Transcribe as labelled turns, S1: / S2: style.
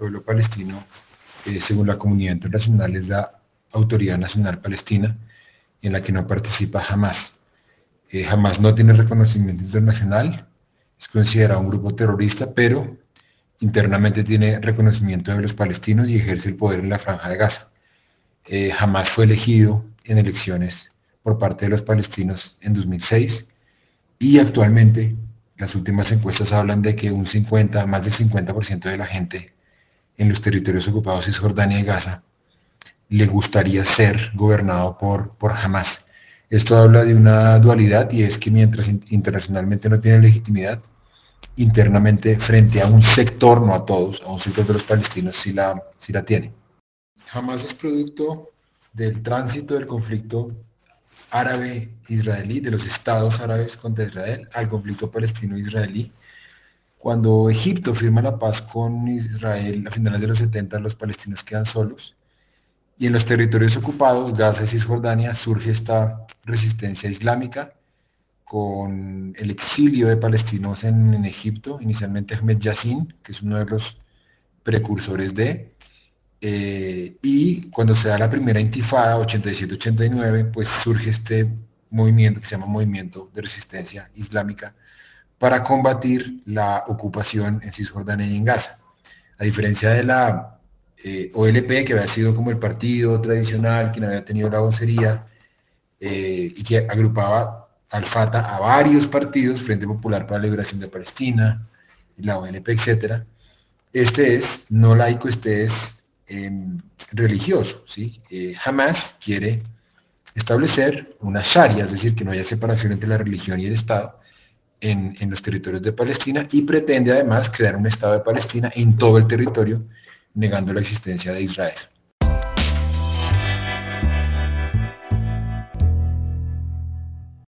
S1: pueblo palestino, eh, según la comunidad internacional, es la Autoridad Nacional Palestina, en la que no participa jamás. Eh, jamás no tiene reconocimiento internacional, es considerado un grupo terrorista, pero internamente tiene reconocimiento de los palestinos y ejerce el poder en la franja de Gaza. Eh, jamás fue elegido en elecciones por parte de los palestinos en 2006 y actualmente las últimas encuestas hablan de que un 50, más del 50% de la gente en los territorios ocupados de Jordania y Gaza le gustaría ser gobernado por, por Hamas. Esto habla de una dualidad y es que mientras internacionalmente no tiene legitimidad, internamente frente a un sector, no a todos, a un sector de los palestinos sí la, sí la tiene. Hamas es producto del tránsito del conflicto árabe-israelí, de los estados árabes contra Israel, al conflicto palestino-israelí. Cuando Egipto firma la paz con Israel a finales de los 70, los palestinos quedan solos. Y en los territorios ocupados, Gaza y Cisjordania, surge esta resistencia islámica con el exilio de palestinos en, Egipto, inicialmente Ahmed Yassin, que es uno de los precursores de, eh, y cuando se da la primera intifada, 87-89, pues surge este movimiento que se llama Movimiento de Resistencia Islámica para combatir la ocupación en Cisjordania y en Gaza. A diferencia de la eh, OLP, que había sido como el partido tradicional, quien había tenido la vocería eh, y que agrupaba al Fatah a varios partidos, Frente Popular para la Liberación de Palestina, la OLP, etc. Este es no laico, este es em, religioso. ¿sí? Eh, jamás quiere establecer una sharia, es decir, que no haya separación entre la religión y el Estado en, los territorios de Palestina y pretende además crear un Estado de Palestina en todo el territorio, negando la existencia de Israel.